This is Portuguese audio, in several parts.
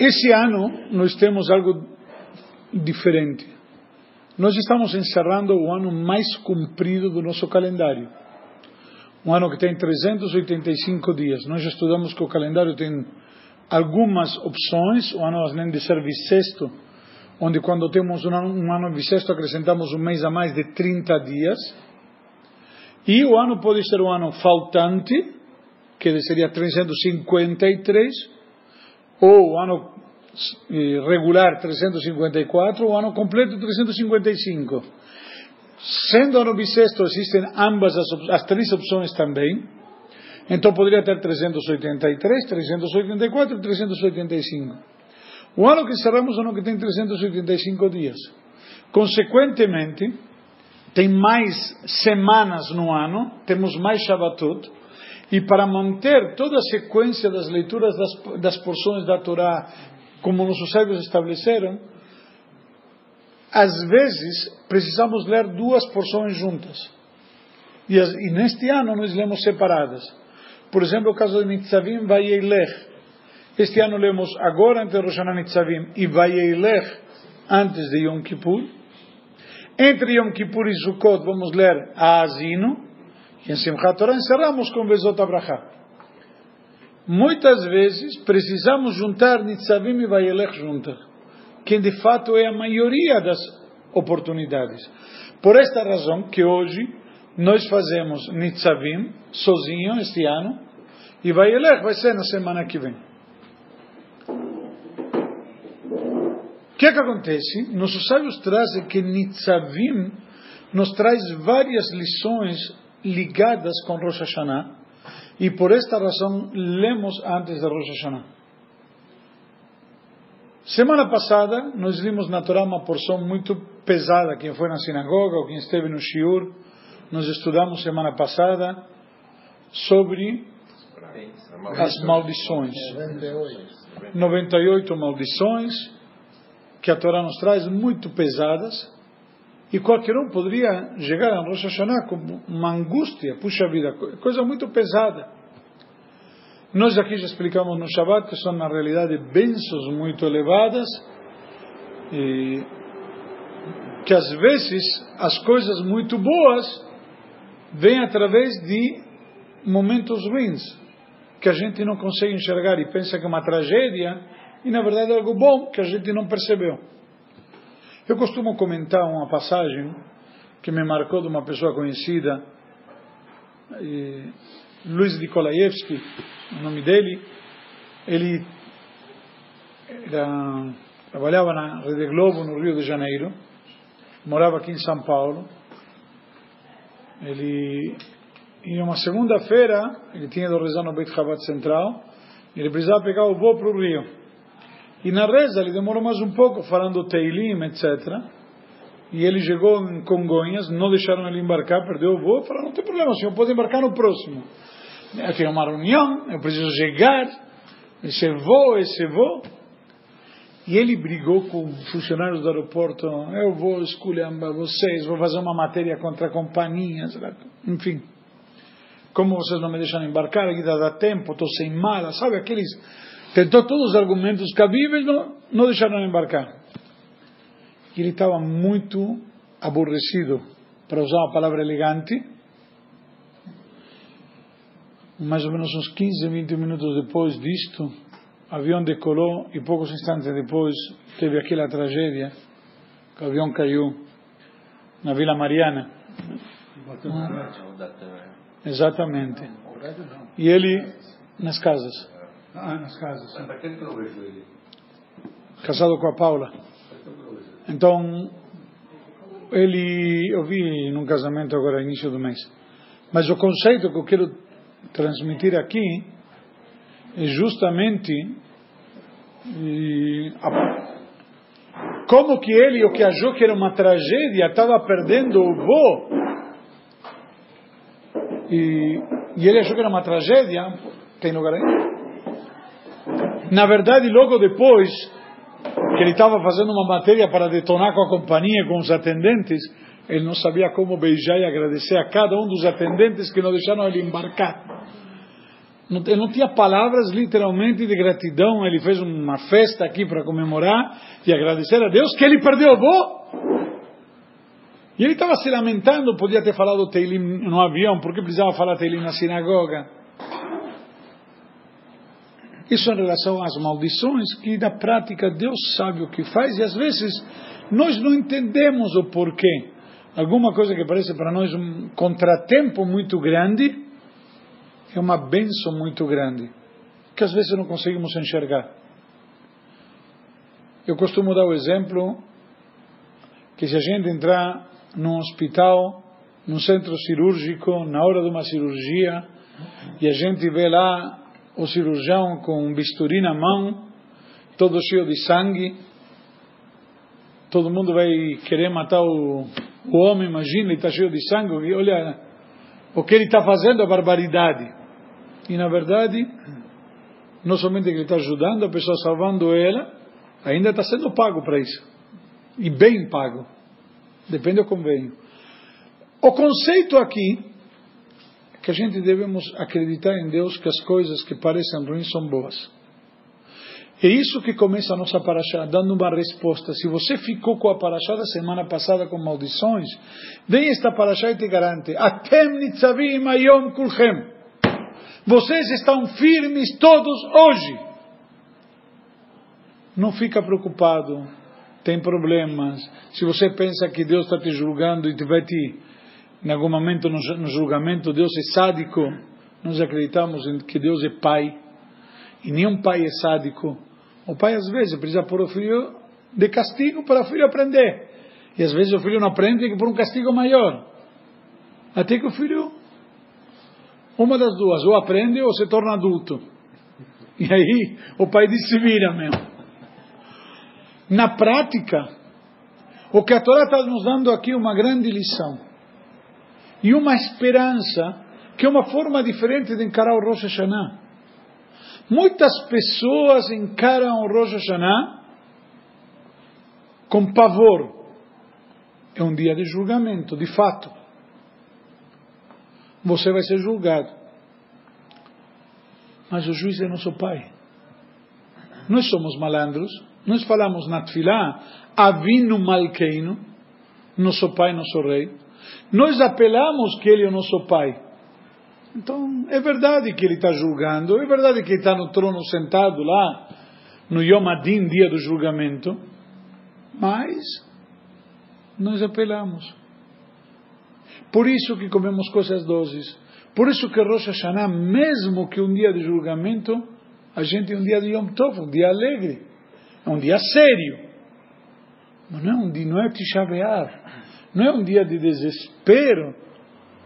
Esse ano nós temos algo diferente. Nós estamos encerrando o ano mais comprido do nosso calendário. Um ano que tem 385 dias. Nós estudamos que o calendário tem algumas opções. O ano além de ser bissexto, onde quando temos um ano, um ano bissexto acrescentamos um mês a mais de 30 dias. E o ano pode ser um ano faltante, que seria 353, ou o ano eh, regular 354, o ano completo 355. Sendo ano bissexto, existem ambas as, as três opções também. Então poderia ter 383, 384 e 385. O ano que encerramos é o ano que tem 385 dias. Consequentemente, tem mais semanas no ano, temos mais Shabbatot, e para manter toda a sequência das leituras das, das porções da Torá, como nossos sábios estabeleceram, às vezes precisamos ler duas porções juntas. E, e neste ano nós lemos separadas. Por exemplo, o caso de Nitzavim Vayeilech. Este ano lemos agora entre Rosh Hashanah Nitzavim e Vayeilech antes de Yom Kippur. Entre Yom Kippur e Sukkot vamos ler a Azino. Em Simchat Torah encerramos com Vezot Abraha. Muitas vezes precisamos juntar Nitzavim e Vayelech juntas, que de fato é a maioria das oportunidades. Por esta razão que hoje nós fazemos Nitzavim sozinho este ano e Vayelech vai ser na semana que vem. O que, é que acontece? Nossos sábios trazem que Nitzavim nos traz várias lições ligadas com Rosh Hashanah e por esta razão lemos antes de Rosh Hashanah. Semana passada nós vimos na Torá uma porção muito pesada. Quem foi na sinagoga ou quem esteve no Shiur, nós estudamos semana passada sobre as maldições. 98 maldições que a Torá nos traz muito pesadas e qualquer um poderia chegar a Rosh Hashanah com uma angústia, puxa vida, coisa muito pesada. Nós aqui já explicamos no Shabbat que são na realidade bênçãos muito elevadas e que às vezes as coisas muito boas vêm através de momentos ruins que a gente não consegue enxergar e pensa que é uma tragédia e na verdade é algo bom que a gente não percebeu. Eu costumo comentar uma passagem que me marcou de uma pessoa conhecida, Luiz Nikolaevski, o nome dele. Ele era, trabalhava na Rede Globo, no Rio de Janeiro, morava aqui em São Paulo. Ele, em uma segunda-feira, ele tinha de rezar no Beit Chabad Central, ele precisava pegar o voo para o Rio. E na reza ele demorou mais um pouco, falando Teilim, etc. E ele chegou em Congonhas, não deixaram ele embarcar, perdeu o voo. Falaram, não tem problema, o senhor pode embarcar no próximo. Eu tenho uma reunião, eu preciso chegar, esse voo, esse voo. E ele brigou com funcionários do aeroporto, eu vou escolher vocês, vou fazer uma matéria contra a companhia, enfim. Como vocês não me deixam embarcar, ainda dá tempo, estou sem mala, sabe aqueles tentou todos os argumentos cabíveis, não, não deixaram embarcar. E ele estava muito aborrecido, para usar uma palavra elegante. Mais ou menos uns 15, 20 minutos depois disto, o avião decolou e poucos instantes depois teve aquela tragédia, que o avião caiu na Vila Mariana. Exatamente. E ele, nas casas. Ah, nas casas. Sim. Casado com a Paula. Então, ele, eu vi num casamento agora, início do mês. Mas o conceito que eu quero transmitir aqui é justamente e, a, como que ele, o que achou que era uma tragédia, estava perdendo o voo. E, e ele achou que era uma tragédia. Tem lugar aí? Na verdade, logo depois que ele estava fazendo uma matéria para detonar com a companhia, com os atendentes, ele não sabia como beijar e agradecer a cada um dos atendentes que não deixaram ele embarcar. ele não tinha palavras literalmente de gratidão. Ele fez uma festa aqui para comemorar e agradecer a Deus que ele perdeu o avô. E ele estava se lamentando, podia ter falado Teilim no avião, porque precisava falar Teilim na sinagoga. Isso em relação às maldições, que na prática Deus sabe o que faz e às vezes nós não entendemos o porquê. Alguma coisa que parece para nós um contratempo muito grande é uma benção muito grande, que às vezes não conseguimos enxergar. Eu costumo dar o exemplo que se a gente entrar num hospital, num centro cirúrgico, na hora de uma cirurgia, e a gente vê lá o cirurgião com um bisturi na mão, todo cheio de sangue, todo mundo vai querer matar o, o homem, imagina, ele está cheio de sangue, olha o que ele está fazendo, a barbaridade. E na verdade, não somente que ele está ajudando a pessoa, salvando ela, ainda está sendo pago para isso. E bem pago. Depende do convênio. O conceito aqui é que a gente devemos acreditar em Deus que as coisas que parecem ruins são boas. É isso que começa a nossa paraxá, dando uma resposta. Se você ficou com a paraxá da semana passada com maldições, vem esta paraxá e te garante: Atem nitzavim ayom kulchem. Vocês estão firmes todos hoje. Não fica preocupado tem problemas, se você pensa que Deus está te julgando e vai te, em algum momento no, julgamento, Deus é sádico, nós acreditamos que Deus é pai, e nenhum pai é sádico. O pai às vezes precisa pôr o filho de castigo para o filho aprender. E às vezes o filho não aprende que por um castigo maior. Até que o filho, uma das duas, ou aprende ou se torna adulto. E aí o pai diz: se vira mesmo na prática, o que a Torá está nos dando aqui é uma grande lição. E uma esperança, que é uma forma diferente de encarar o Rosh Hashanah. Muitas pessoas encaram o Rosh Hashanah com pavor. É um dia de julgamento, de fato. Você vai ser julgado. Mas o juiz é nosso pai. Nós somos malandros nós falamos na Tfilá, Avinu Malkeinu, nosso pai, nosso rei. Nós apelamos que ele é o nosso pai. Então, é verdade que ele está julgando, é verdade que ele está no trono sentado lá, no Yom Adin, dia do julgamento, mas nós apelamos. Por isso que comemos coisas doces. Por isso que Rosh Hashanah, mesmo que um dia de julgamento, a gente é um dia de Yom Tov, um dia alegre. É um dia sério. Mas não não é Tisha Não é um dia de desespero,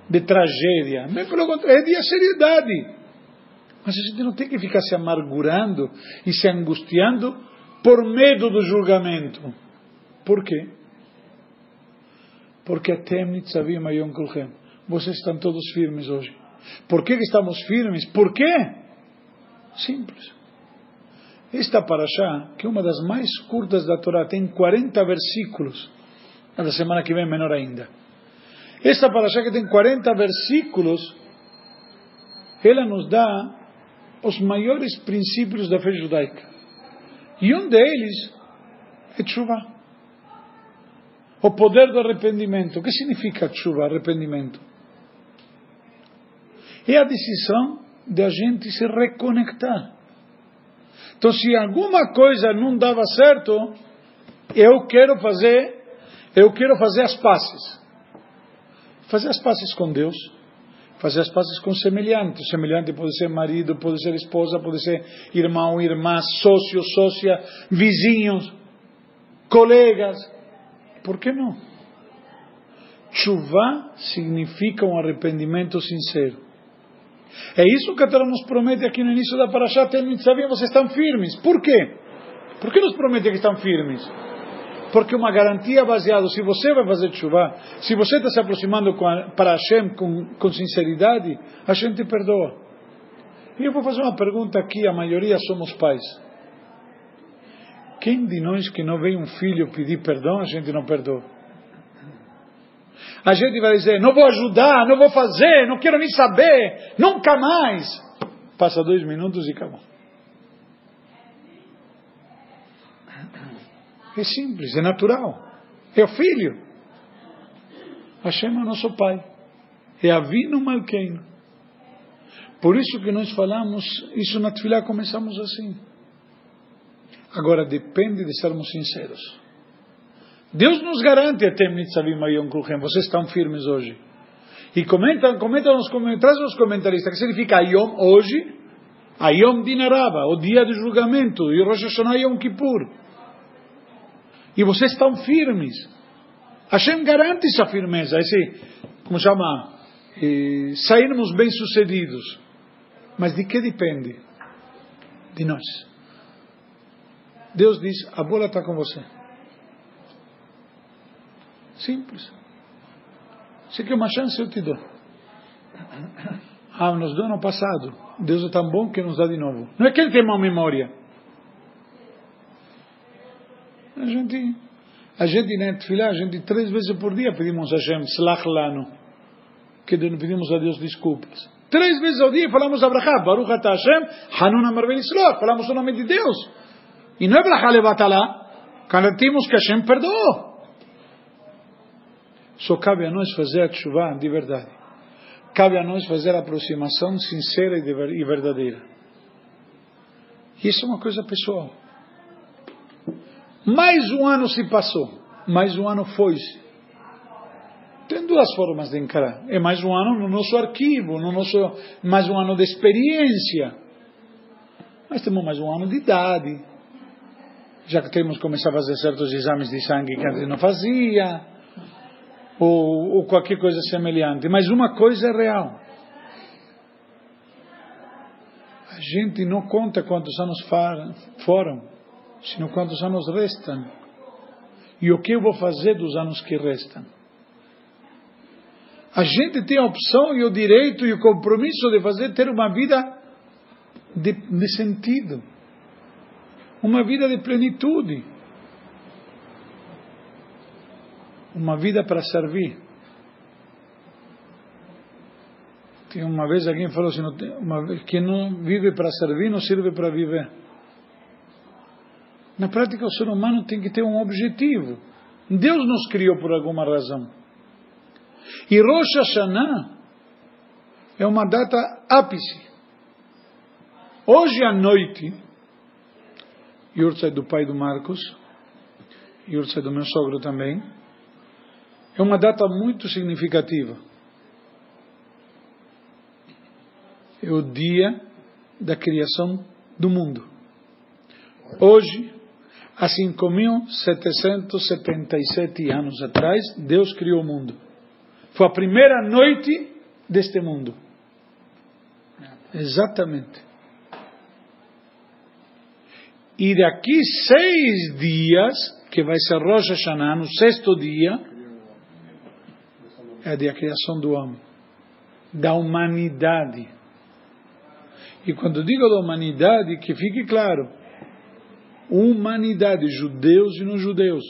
de tragédia. Bem pelo contrário, é dia de seriedade. Mas a gente não tem que ficar se amargurando e se angustiando por medo do julgamento. Por quê? Porque até Nitzavim Ayom Kulchem. Vocês estão todos firmes hoje. Por que estamos firmes? Por quê? Simples. Esta paraxá, que é uma das mais curtas da Torá, tem 40 versículos. Na semana que vem, menor ainda. Esta paraxá, que tem 40 versículos, ela nos dá os maiores princípios da fé judaica. E um deles é tshuva. O poder do arrependimento. O que significa tshuva, arrependimento? É a decisão de a gente se reconectar então, se alguma coisa não dava certo, eu quero fazer, eu quero fazer as pazes. Fazer as pazes com Deus, fazer as pazes com semelhante. O semelhante pode ser marido, pode ser esposa, pode ser irmão, irmã, sócio, sócia, vizinhos, colegas. Por que não? Chuva significa um arrependimento sincero. É isso que a Torá nos promete aqui no início da Parashá, Tel Mitzavim, vocês estão firmes. Por quê? Por que nos promete que estão firmes? Porque uma garantia baseada, se você vai fazer chuva, se você está se aproximando a, para Hashem com, com sinceridade, a gente perdoa. E eu vou fazer uma pergunta aqui, a maioria somos pais. Quem de nós que não vê um filho pedir perdão, a gente não perdoa? A gente vai dizer: não vou ajudar, não vou fazer, não quero nem saber, nunca mais. Passa dois minutos e acabou. É simples, é natural. É o filho. Hashem é nosso pai. É Avino Malkeino. Por isso que nós falamos, isso na Tfilah começamos assim. Agora depende de sermos sinceros. Deus nos garante até Nitzavim Ayom Kruchem. Vocês estão firmes hoje. E comentam, comentam nos, traz nos comentaristas que significa Ayom hoje, Ayom Dinaraba, o dia do julgamento, e Rosh Hashanah Yom Kippur. E vocês estão firmes. Hashem garante essa firmeza, esse, como chama, eh, sairmos bem-sucedidos. Mas de que depende? De nós. Deus diz: a bola está com você. Simples. Se quer uma chance, eu te dou. Ah, nos deu ano passado. Deus é tão bom que nos dá de novo. Não é que ele tem uma memória. A gente, a gente na Tfilah, a gente três vezes por dia pedimos a Hashem, Slach Lano. Que pedimos a Deus desculpas. Três vezes ao dia falamos a Baruch Ata Hashem, Hanun Amar Ben falamos o nome de Deus. E não é Brachá Levatalá, garantimos que Hashem perdoou. Só cabe a nós fazer a chuva de verdade. Cabe a nós fazer a aproximação sincera e verdadeira. Isso é uma coisa pessoal. Mais um ano se passou, mais um ano foi-se. Tem duas formas de encarar. É mais um ano no nosso arquivo, no nosso, mais um ano de experiência. Mas temos mais um ano de idade. Já que temos que começar a fazer certos exames de sangue que antes não fazia. Ou, ou qualquer coisa semelhante. Mas uma coisa é real. A gente não conta quantos anos foram, sino quantos anos restam. E o que eu vou fazer dos anos que restam. A gente tem a opção e o direito e o compromisso de fazer ter uma vida de, de sentido, uma vida de plenitude, uma vida para servir. Tem uma vez alguém falou assim, uma, que não vive para servir, não serve para viver. Na prática, o ser humano tem que ter um objetivo. Deus nos criou por alguma razão. E Rosh Hashanah é uma data ápice. Hoje à noite, Yurtzai do pai do Marcos, Yurtzai do meu sogro também, é uma data muito significativa. É o dia da criação do mundo. Hoje, há 5.777 anos atrás, Deus criou o mundo. Foi a primeira noite deste mundo. Exatamente. E daqui seis dias, que vai ser Rosh Hashanah, no sexto dia, é a criação do homem, da humanidade. E quando digo da humanidade, que fique claro, humanidade, judeus e não judeus.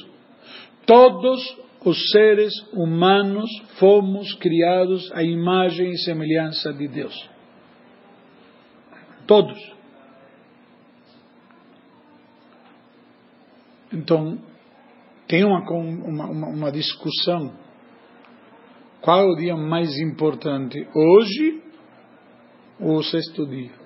Todos os seres humanos fomos criados à imagem e semelhança de Deus. Todos. Então, tem uma, uma, uma discussão. Qual é o dia mais importante? Hoje ou o sexto dia?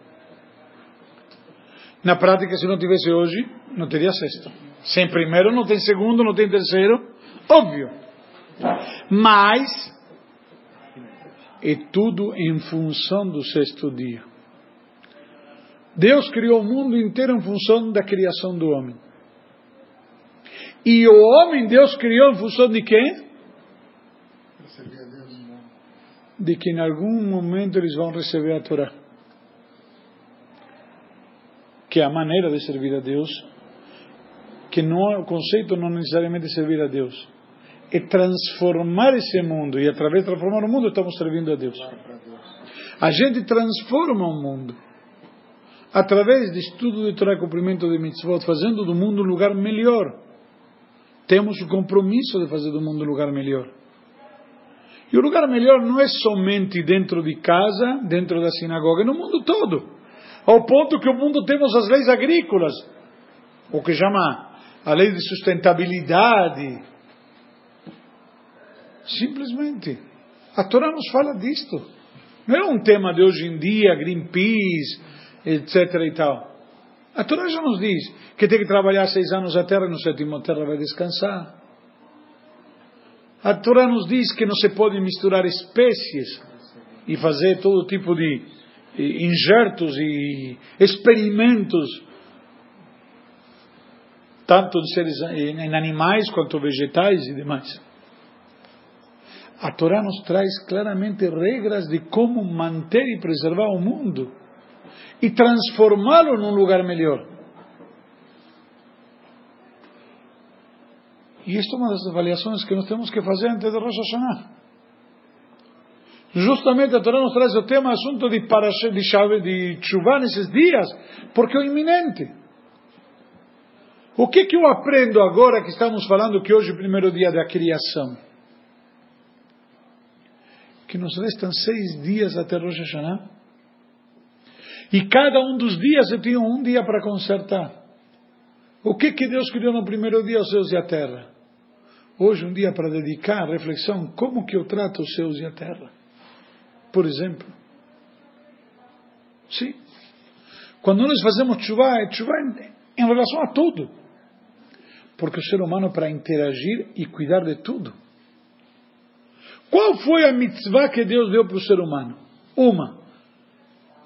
Na prática, se não tivesse hoje, não teria sexto. Sem primeiro, não tem segundo, não tem terceiro, Óbvio. Mas é tudo em função do sexto dia. Deus criou o mundo inteiro em função da criação do homem. E o homem Deus criou em função de quem? De que em algum momento eles vão receber a Torá. Que é a maneira de servir a Deus. Que não, o conceito não necessariamente é servir a Deus é transformar esse mundo. E através de transformar o mundo, estamos servindo a Deus. A gente transforma o mundo. Através de estudo de Torá cumprimento de mitzvot, fazendo do mundo um lugar melhor. Temos o compromisso de fazer do mundo um lugar melhor. E o lugar melhor não é somente dentro de casa, dentro da sinagoga, é no mundo todo. Ao ponto que o mundo temos as leis agrícolas, o que chama a lei de sustentabilidade. Simplesmente. A Torá nos fala disto. Não é um tema de hoje em dia, Greenpeace, etc. e tal. A Torá já nos diz que tem que trabalhar seis anos a terra e no sétimo a terra vai descansar. A Torá nos diz que não se pode misturar espécies e fazer todo tipo de injertos e experimentos, tanto seres, em animais quanto vegetais e demais. A Torá nos traz claramente regras de como manter e preservar o mundo e transformá-lo num lugar melhor. E esta é uma das avaliações que nós temos que fazer antes de Rosh Hashanah. Justamente a Torá nos traz o tema, assunto de, parashe, de, chave, de chuva nesses dias, porque é iminente. O que, que eu aprendo agora que estamos falando que hoje é o primeiro dia da criação? Que nos restam seis dias até Rosh Hashanah e cada um dos dias eu tinha um dia para consertar. O que que Deus criou no primeiro dia, os céus e a terra? Hoje um dia para dedicar reflexão, como que eu trato os céus e a terra? Por exemplo. Sim. Quando nós fazemos chuva, é chuva em, em relação a tudo. Porque o ser humano para interagir e cuidar de tudo. Qual foi a mitzvah que Deus deu para o ser humano? Uma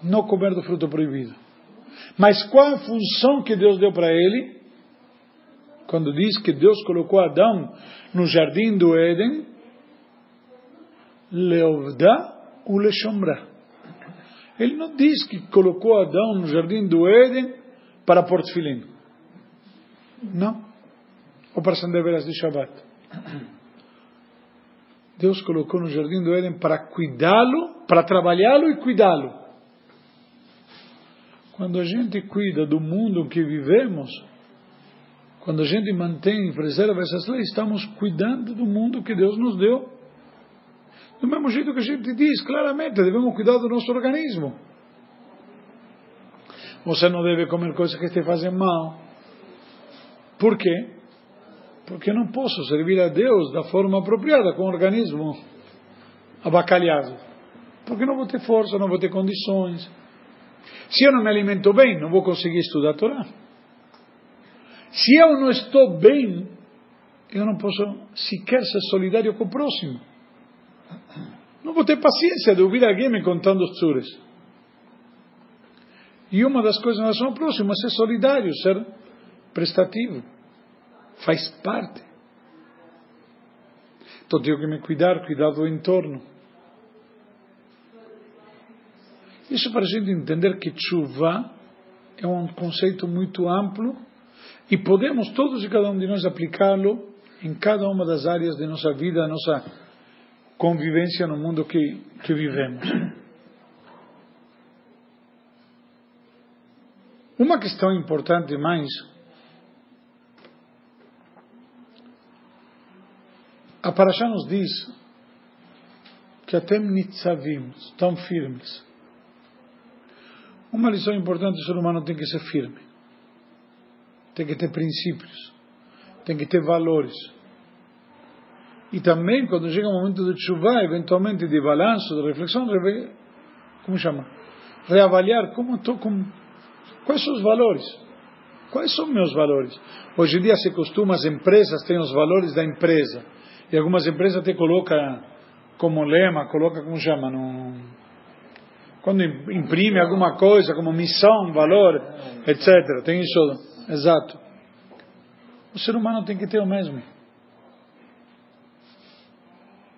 não comer do fruto proibido. Mas qual a função que Deus deu para ele? Quando diz que Deus colocou Adão no jardim do Éden, leovda u leshomra. Ele não diz que colocou Adão no jardim do Éden para pôr tefilim. Não. Ou para acender velas de Shabbat. Deus colocou no jardim do Éden para cuidá-lo, para trabalhá-lo e cuidá-lo. Quando a gente cuida do mundo em que vivemos, quando a gente mantém e preserva essas leis, estamos cuidando do mundo que Deus nos deu. Do mesmo jeito que a gente diz claramente, devemos cuidar do nosso organismo. Você não deve comer coisas que te fazem mal. Por quê? Porque não posso servir a Deus da forma apropriada, com o organismo abacalhado. Porque não vou ter força, não vou ter condições. Se eu não me alimento bem, não vou conseguir estudar a Torá. Se eu não estou bem, eu não posso sequer ser solidário com o próximo. Não vou ter paciência de ouvir alguém me contando os tsures. E uma das coisas em relação ao próximo é ser solidário, ser prestativo. Faz parte. Então tenho que me cuidar, cuidar do entorno. Isso para a gente entender que chuva é um conceito muito amplo e podemos todos e cada um de nós aplicá-lo em cada uma das áreas de nossa vida, da nossa convivência no mundo que, que vivemos. Uma questão importante mais a Parashá nos diz que até nitzavim estão firmes uma lição importante: o ser humano tem que ser firme, tem que ter princípios, tem que ter valores. E também, quando chega o momento de chuva, eventualmente de balanço, de reflexão, como chama? Reavaliar como estou com. Quais são os valores? Quais são meus valores? Hoje em dia se costuma, as empresas têm os valores da empresa. E algumas empresas até colocam como lema, coloca como chama, quando imprime alguma coisa como missão, valor, etc. Tem isso, exato. O ser humano tem que ter o mesmo.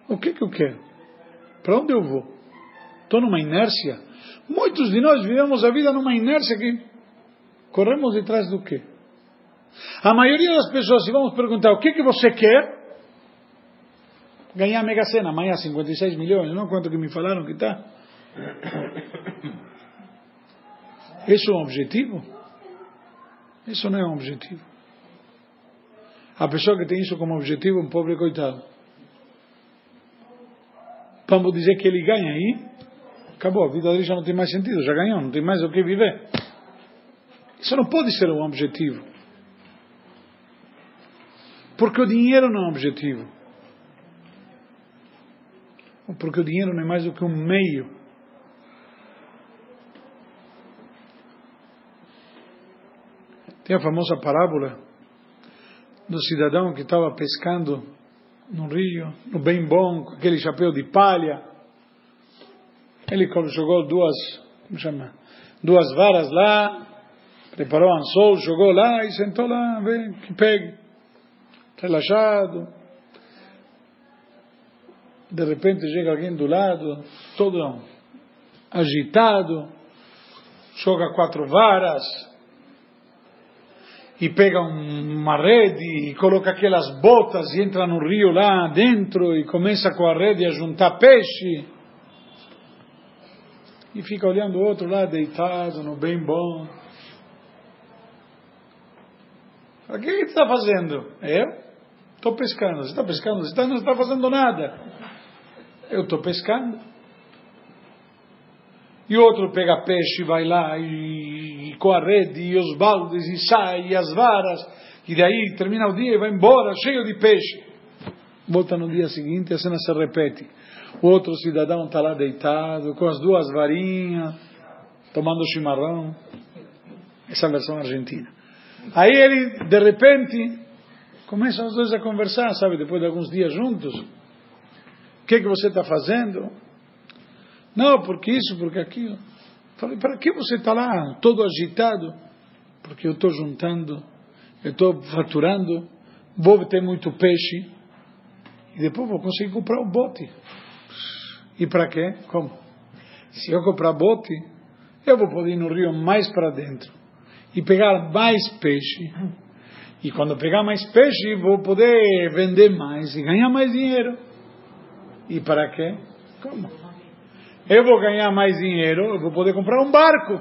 O que que eu quero? Para onde eu vou? Estou numa inércia. Muitos de nós vivemos a vida numa inércia que corremos detrás do quê? A maioria das pessoas, se vamos perguntar o que que você quer, ganhar a Mega Sena, amanhã 56 milhões, não quanto que me falaram que está. Isso é um objetivo? Isso não é um objetivo. A pessoa que tem isso como objetivo é um pobre coitado. Vamos dizer que ele ganha aí, acabou, a vida dele já não tem mais sentido, já ganhou, não tem mais o que viver. Isso não pode ser um objetivo. Porque o dinheiro não é um objetivo. Porque o dinheiro não é mais do que um meio. Tem a famosa parábola do cidadão que estava pescando no rio, no bem bom, com aquele chapéu de palha. Ele jogou duas, como chama, duas varas lá, preparou um anzol, jogou lá e sentou lá, vem, que pegue. Relaxado. De repente chega alguém do lado, todo agitado, joga quatro varas, e pega uma rede e coloca aquelas botas e entra no rio lá dentro e começa com a rede a juntar peixe. E fica olhando o outro lá deitado, no bem bom. O que você está fazendo? Eu? Estou pescando. Você está pescando? Você não está fazendo nada. Eu estou pescando. E outro pega peixe, vai lá e com a rede e os baldes e sai e as varas. E daí termina o dia e vai embora cheio de peixe. Volta no dia seguinte, a cena se repete. O outro cidadão está lá deitado, com as duas varinhas, tomando chimarrão. Essa é a versão argentina. Aí ele, de repente, começam os dois a conversar, sabe, depois de alguns dias juntos. O que, que você está fazendo? Não, porque isso, porque aquilo. Falei, para que você está lá todo agitado? Porque eu estou juntando, eu estou faturando, vou ter muito peixe e depois vou conseguir comprar um bote. E para quê? Como? Se eu comprar bote, eu vou poder ir no rio mais para dentro e pegar mais peixe. E quando pegar mais peixe, vou poder vender mais e ganhar mais dinheiro. E para quê? Como? Eu vou ganhar mais dinheiro, eu vou poder comprar um barco.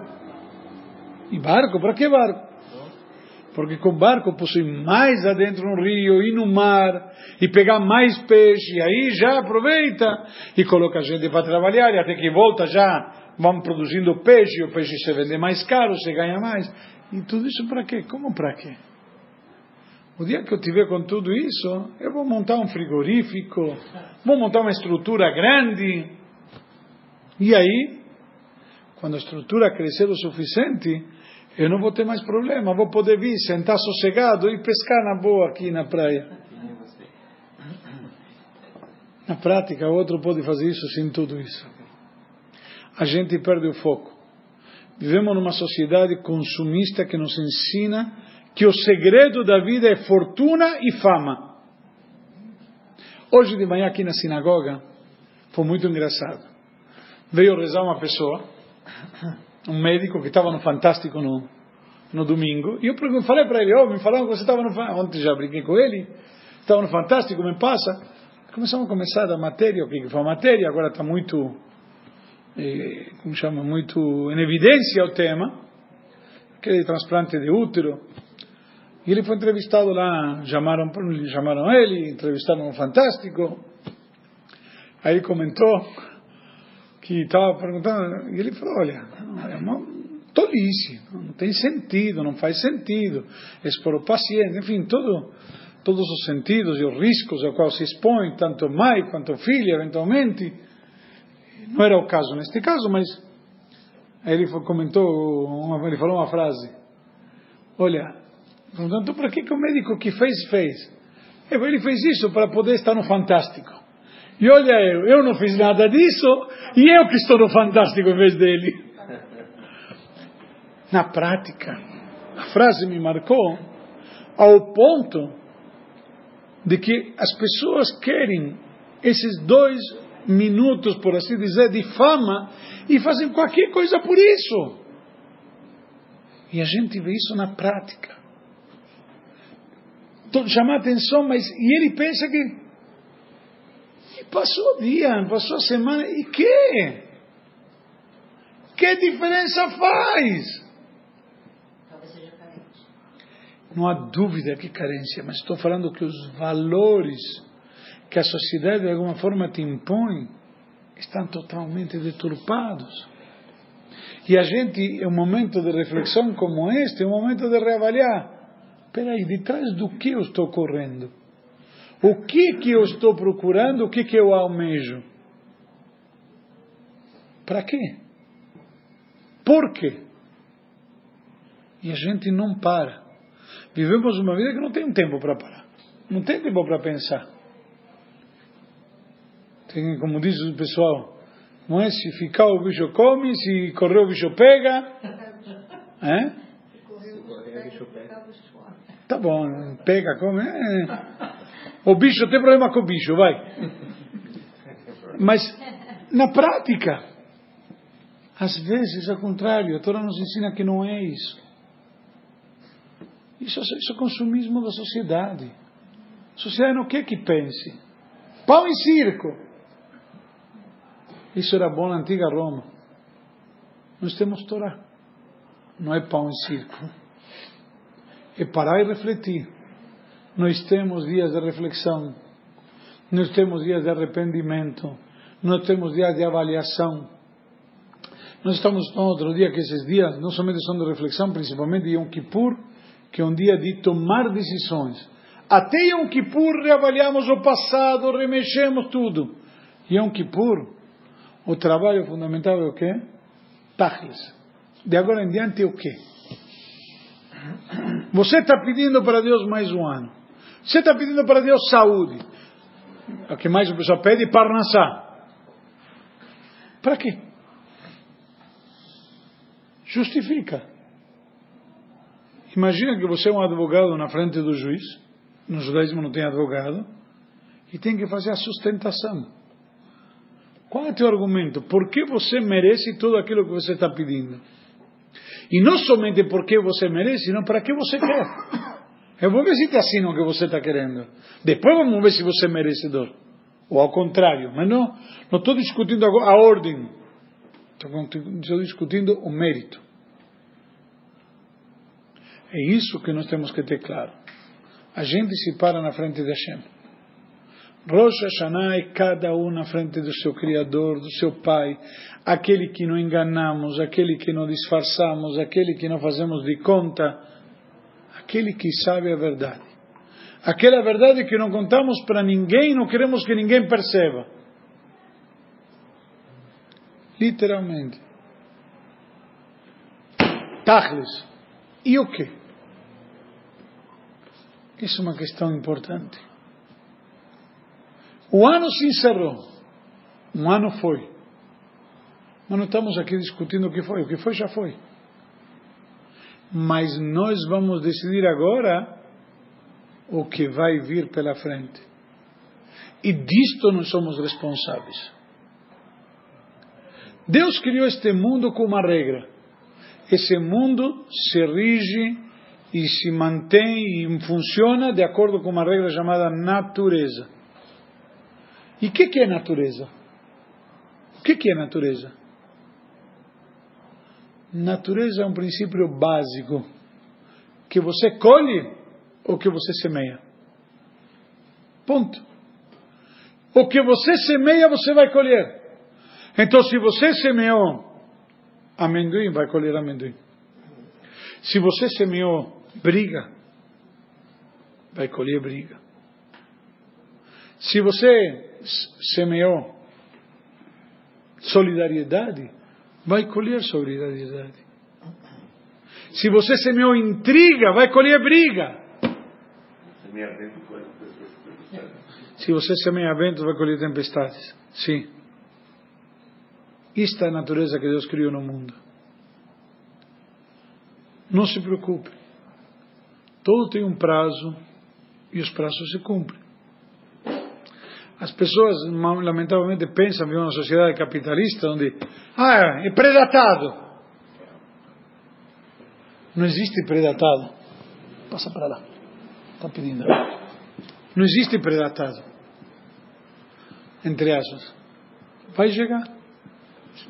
E barco? Para que barco? Porque com barco posso ir mais adentro no rio, ir no mar, e pegar mais peixe, e aí já aproveita e coloca gente para trabalhar, e até que volta já vão produzindo peixe, e o peixe se vende mais caro, se ganha mais. E tudo isso para quê? Como para quê? O dia que eu tiver com tudo isso, eu vou montar um frigorífico, vou montar uma estrutura grande, e aí, quando a estrutura crescer o suficiente, eu não vou ter mais problema, vou poder vir, sentar sossegado e pescar na boa aqui na praia. Na prática, o outro pode fazer isso sem tudo isso. A gente perde o foco. Vivemos numa sociedade consumista que nos ensina que o segredo da vida é fortuna e fama. Hoje de manhã aqui na sinagoga foi muito engraçado veio rezar uma pessoa, um médico que estava no Fantástico no, no domingo, e eu falei para ele, oh, me falaram que você estava no Fantástico, ontem já brinquei com ele, estava no Fantástico, me passa. Começamos a começar da matéria, o que foi a matéria, agora está muito, eh, como chama, muito em evidência o tema, aquele transplante de útero. E ele foi entrevistado lá, chamaram, chamaram ele, entrevistaram no Fantástico. Aí ele comentou que estava perguntando, e ele falou, olha, é uma tolice, não tem sentido, não faz sentido, expor o paciente, enfim, todo, todos os sentidos e os riscos ao qual se expõe, tanto mãe quanto filha, eventualmente. Não era o caso neste caso, mas ele comentou, uma, ele falou uma frase, olha, perguntando, para que, que o médico que fez, fez? Ele fez isso para poder estar no Fantástico. E olha eu, eu não fiz nada disso e eu que estou no fantástico em vez dele. Na prática, a frase me marcou ao ponto de que as pessoas querem esses dois minutos, por assim dizer, de fama e fazem qualquer coisa por isso. E a gente vê isso na prática. Chama a atenção, mas e ele pensa que Passou o dia, passou a semana, e que? Que diferença faz? Talvez seja carente. Não há dúvida que carência, mas estou falando que os valores que a sociedade de alguma forma te impõe estão totalmente deturpados. E a gente, em um momento de reflexão como este, é um momento de reavaliar. Espera aí, de trás do que eu estou correndo? O que que eu estou procurando? O que que eu almejo? Para quê? Por quê? E a gente não para. Vivemos uma vida que não tem tempo para parar. Não tem tempo para pensar. Tem, como diz o pessoal, não é? Se ficar o bicho come, se correr o bicho pega. É? Tá bom, pega, come. É. O bicho tem problema com o bicho, vai. Mas, na prática, às vezes, ao contrário, a Torá nos ensina que não é isso. Isso, isso é consumismo da sociedade. A sociedade não quer que pense. Pão e circo. Isso era bom na antiga Roma. Nós temos Torá. Não é pão e circo. É parar e refletir. Nós temos dias de reflexão. Nós temos dias de arrependimento. Nós temos dias de avaliação. Nós estamos no outro dia que esses dias não somente são de reflexão, principalmente Yom Kippur, que é um dia de tomar decisões. Até Yom Kippur reavaliamos o passado, remexemos tudo. Yom Kippur, o trabalho fundamental é o quê? Tachlis. De agora em diante é o quê? Você está pedindo para Deus mais um ano. Você está pedindo para Deus saúde. O que mais o pessoal pede é parnassá. Para quê? Justifica. Imagina que você é um advogado na frente do juiz. No judaísmo não tem advogado. E tem que fazer a sustentação. Qual é o teu argumento? Por que você merece tudo aquilo que você está pedindo? E não somente porque você merece, não para que você quer. Eu vou ver se te assina o que você está querendo. Depois vamos ver se você é merecedor. Ou ao contrário. Mas não, não estou discutindo a ordem. Estou discutindo o mérito. É isso que nós temos que ter claro. A gente se para na frente de Hashem. Rosh Hashanah é cada um na frente do seu Criador, do seu Pai, aquele que não enganamos, aquele que não disfarçamos, aquele que não fazemos de conta aquele que sabe a verdade. Aquela verdade que não contamos para ninguém, não queremos que ninguém perceba. Literalmente. Tachlis. E o quê? Isso é uma questão importante. O ano se encerrou. Um ano foi. Mas não estamos aqui discutindo o que foi. O que foi já foi mas nós vamos decidir agora o que vai vir pela frente. E disto nós somos responsáveis. Deus criou este mundo com uma regra. Esse mundo se rige e se mantém e funciona de acordo com uma regra chamada natureza. E o que, que é natureza? O que, que é natureza? Natureza é um princípio básico que você colhe ou que você semeia. Ponto. O que você semeia, você vai colher. Então, se você semeou amendoim, vai colher amendoim. Se você semeou briga, vai colher briga. Se você semeou solidariedade, vai colher solidariedade. Se você semeou intriga, vai colher briga. Se você semeia vento, vai colher tempestades. Sim. Esta é a natureza que Deus criou no mundo. Não se preocupe. Todo tem um prazo e os prazos se cumprem. As pessoas, lamentavelmente, pensam em uma sociedade capitalista onde, ah, é predatado. Não existe predatado. Passa para lá. Está pedindo. Não existe predatado. Entre aspas. Vai chegar.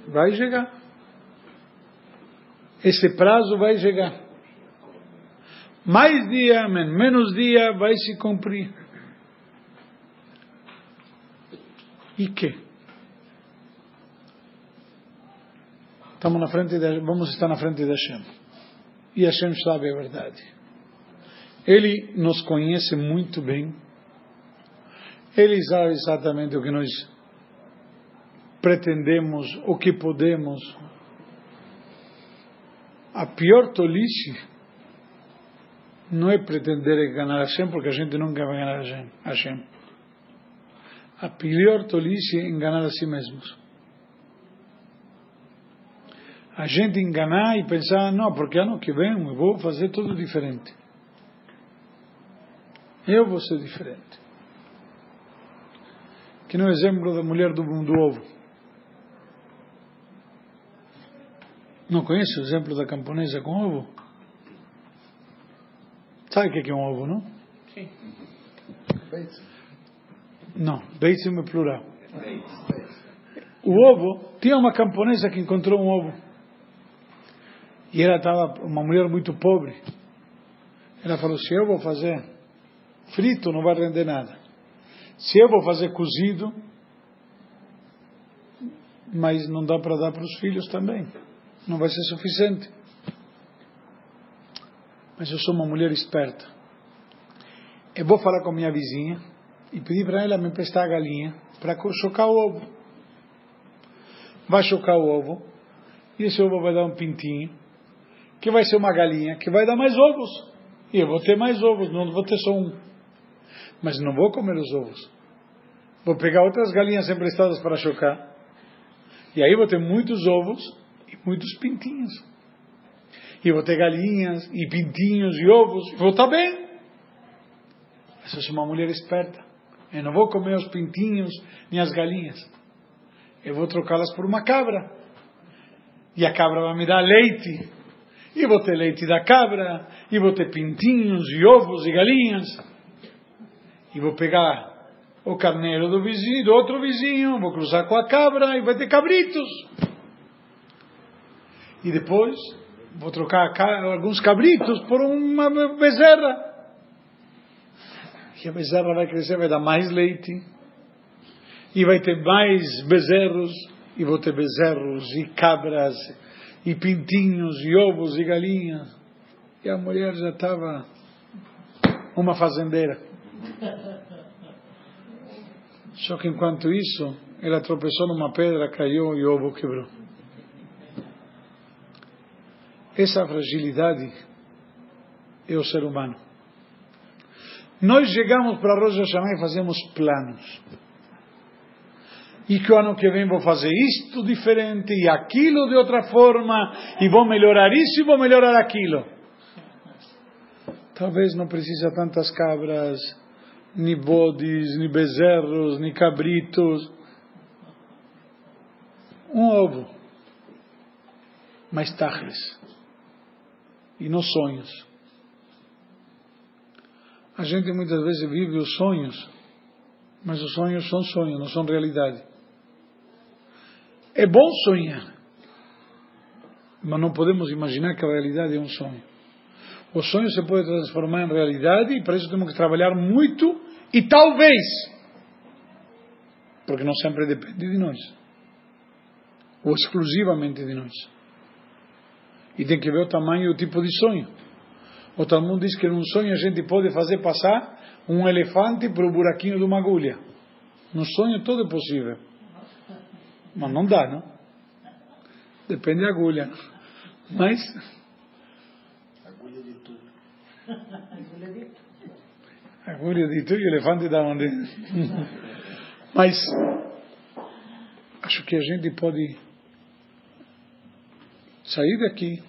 Vai chegar. Esse prazo vai chegar. Mais dia, menos dia, vai se cumprir. E que? Estamos na frente de, vamos estar na frente de Hashem. E Hashem sabe a verdade. Ele nos conhece muito bem. Ele sabe exatamente o que nós pretendemos, o que podemos. A pior tolice não é pretender ganhar Hashem, porque a gente nunca vai ganhar Hashem. A pior tolice é enganar a si mesmos. A gente enganar e pensar, não, porque ano que vem eu vou fazer tudo diferente. Eu vou ser diferente. Que no exemplo da mulher do, do ovo. Não conhece o exemplo da camponesa com ovo? Sabe o que é um ovo, não? Sim. Não, beitzim é plural. O ovo, tinha uma camponesa que encontrou um ovo. E ela estava, uma mulher muito pobre. Ela falou: se eu vou fazer frito, não vai render nada. Se eu vou fazer cozido, mas não dá para dar para os filhos também. Não vai ser suficiente. Mas eu sou uma mulher esperta. Eu vou falar com minha vizinha e pedir para ela me emprestar a galinha para chocar o ovo. Vai chocar o ovo e esse ovo vai dar um pintinho, que vai ser uma galinha, que vai dar mais ovos. E eu vou ter mais ovos, não vou ter só um. Mas não vou comer os ovos. Vou pegar outras galinhas emprestadas para chocar. E aí vou ter muitos ovos e muitos pintinhos e vou ter galinhas, e pintinhos, e ovos, e vou estar bem. Eu sou uma mulher esperta. Eu não vou comer os pintinhos nem as galinhas. Eu vou trocá-las por uma cabra. E a cabra vai me dar leite. E vou ter leite da cabra. E vou ter pintinhos, e ovos, e galinhas. E vou pegar o carneiro do vizinho, do outro vizinho, vou cruzar com a cabra e vai ter cabritos. E depois vou trocar alguns cabritos por uma bezerra. E a bezerra vai crescer, vai dar mais leite. E vai ter mais bezerros. E vou ter bezerros e cabras e pintinhos e ovos e galinhas. E a mulher já estava uma fazendeira. Só que enquanto isso, ela tropeçou numa pedra, caiu e o ovo quebrou. Essa fragilidade é o ser humano. Nós chegamos para Rosh Hashanah e fazemos planos. E que o ano que vem vou fazer isto diferente e aquilo de outra forma, e vou melhorar isso e vou melhorar aquilo. Talvez não precisa tantas cabras, nem bodes, nem bezerros, nem cabritos. Um ovo. Mas tachlis e nos sonhos. A gente muitas vezes vive os sonhos, mas os sonhos são sonhos, não são realidade. É bom sonhar, mas não podemos imaginar que a realidade é um sonho. O sonho se pode transformar em realidade e para isso temos que trabalhar muito e talvez, porque não sempre depende de nós, ou exclusivamente de nós. E tem que ver o tamanho e o tipo de sonho. O Talmud diz que num sonho a gente pode fazer passar um elefante por um buraquinho de uma agulha. No sonho tudo é possível. Mas não dá, não? Depende da agulha. Mas. Agulha de tudo. Agulha de tudo e elefante da onde? Mas. Acho que a gente pode sair daqui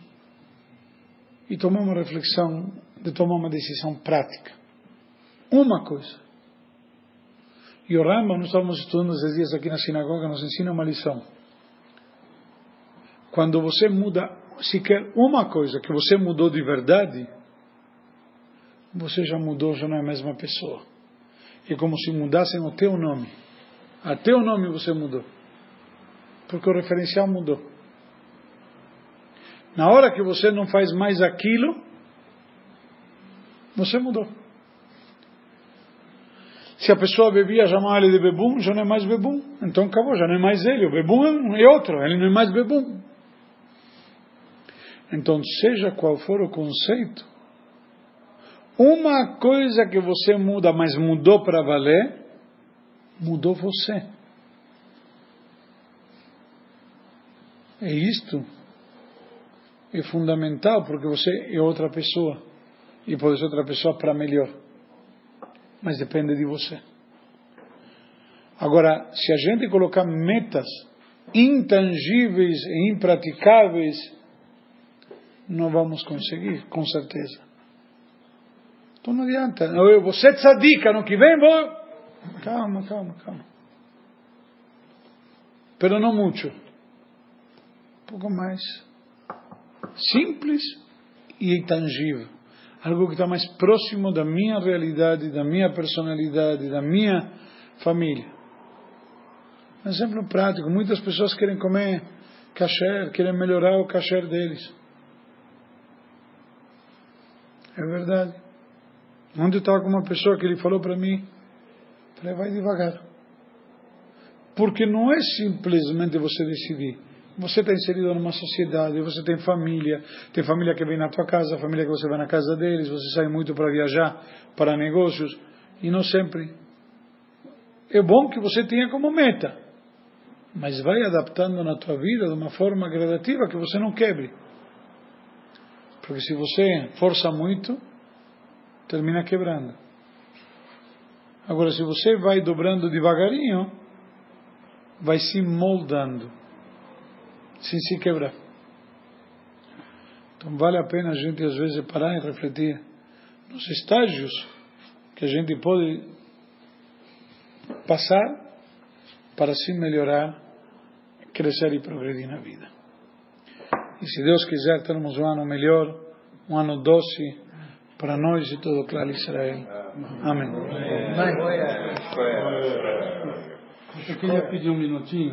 e tomar uma reflexão, de tomar uma decisão prática. Uma coisa. E o Rambam, nós estávamos estudando esses dias aqui na sinagoga, nos ensina uma lição. Quando você muda sequer uma coisa que você mudou de verdade, você já mudou, já não é a mesma pessoa. É como se mudassem o teu nome. Até o nome você mudou. Porque o referencial mudou. Na hora que você não faz mais aquilo, você mudou. Se a pessoa bebia, chamava ele de bebum, já não é mais bebum. Então acabou, já não é mais ele. O bebum é outro, ele não é mais bebum. Então, seja qual for o conceito, uma coisa que você muda, mas mudou para valer, mudou você. É isto. É fundamental porque você é outra pessoa. E pode ser outra pessoa para melhor. Mas depende de você. Agora, se a gente colocar metas intangíveis e impraticáveis, não vamos conseguir, com certeza. Então não adianta. Você tzadik, ano que vem vou... Calma, calma, calma. Pero não muito. Um pouco mais simples e intangível. Algo que está mais próximo da minha realidade, da minha personalidade, da minha família. Um exemplo prático, muitas pessoas querem comer kasher, querem melhorar o kasher deles. É verdade. Ontem eu estava com uma pessoa que ele falou para mim, falei, vai devagar. Porque não é simplesmente você decidir. Você está inserido numa sociedade, você tem família, tem família que vem na tua casa, família que você vai na casa deles, você sai muito para viajar, para negócios, e não sempre. É bom que você tenha como meta, mas vai adaptando na tua vida de uma forma gradativa que você não quebre. Porque se você força muito, termina quebrando. Agora, se você vai dobrando devagarinho, vai se moldando, sem se quebrar. Então, vale a pena a gente, às vezes, parar e refletir nos estágios que a gente pode passar para se melhorar, crescer e progredir na vida. E se Deus quiser, termos um ano melhor, um ano doce, para nós e todo o clã Israel. Amém. Eu queria pedir um minutinho.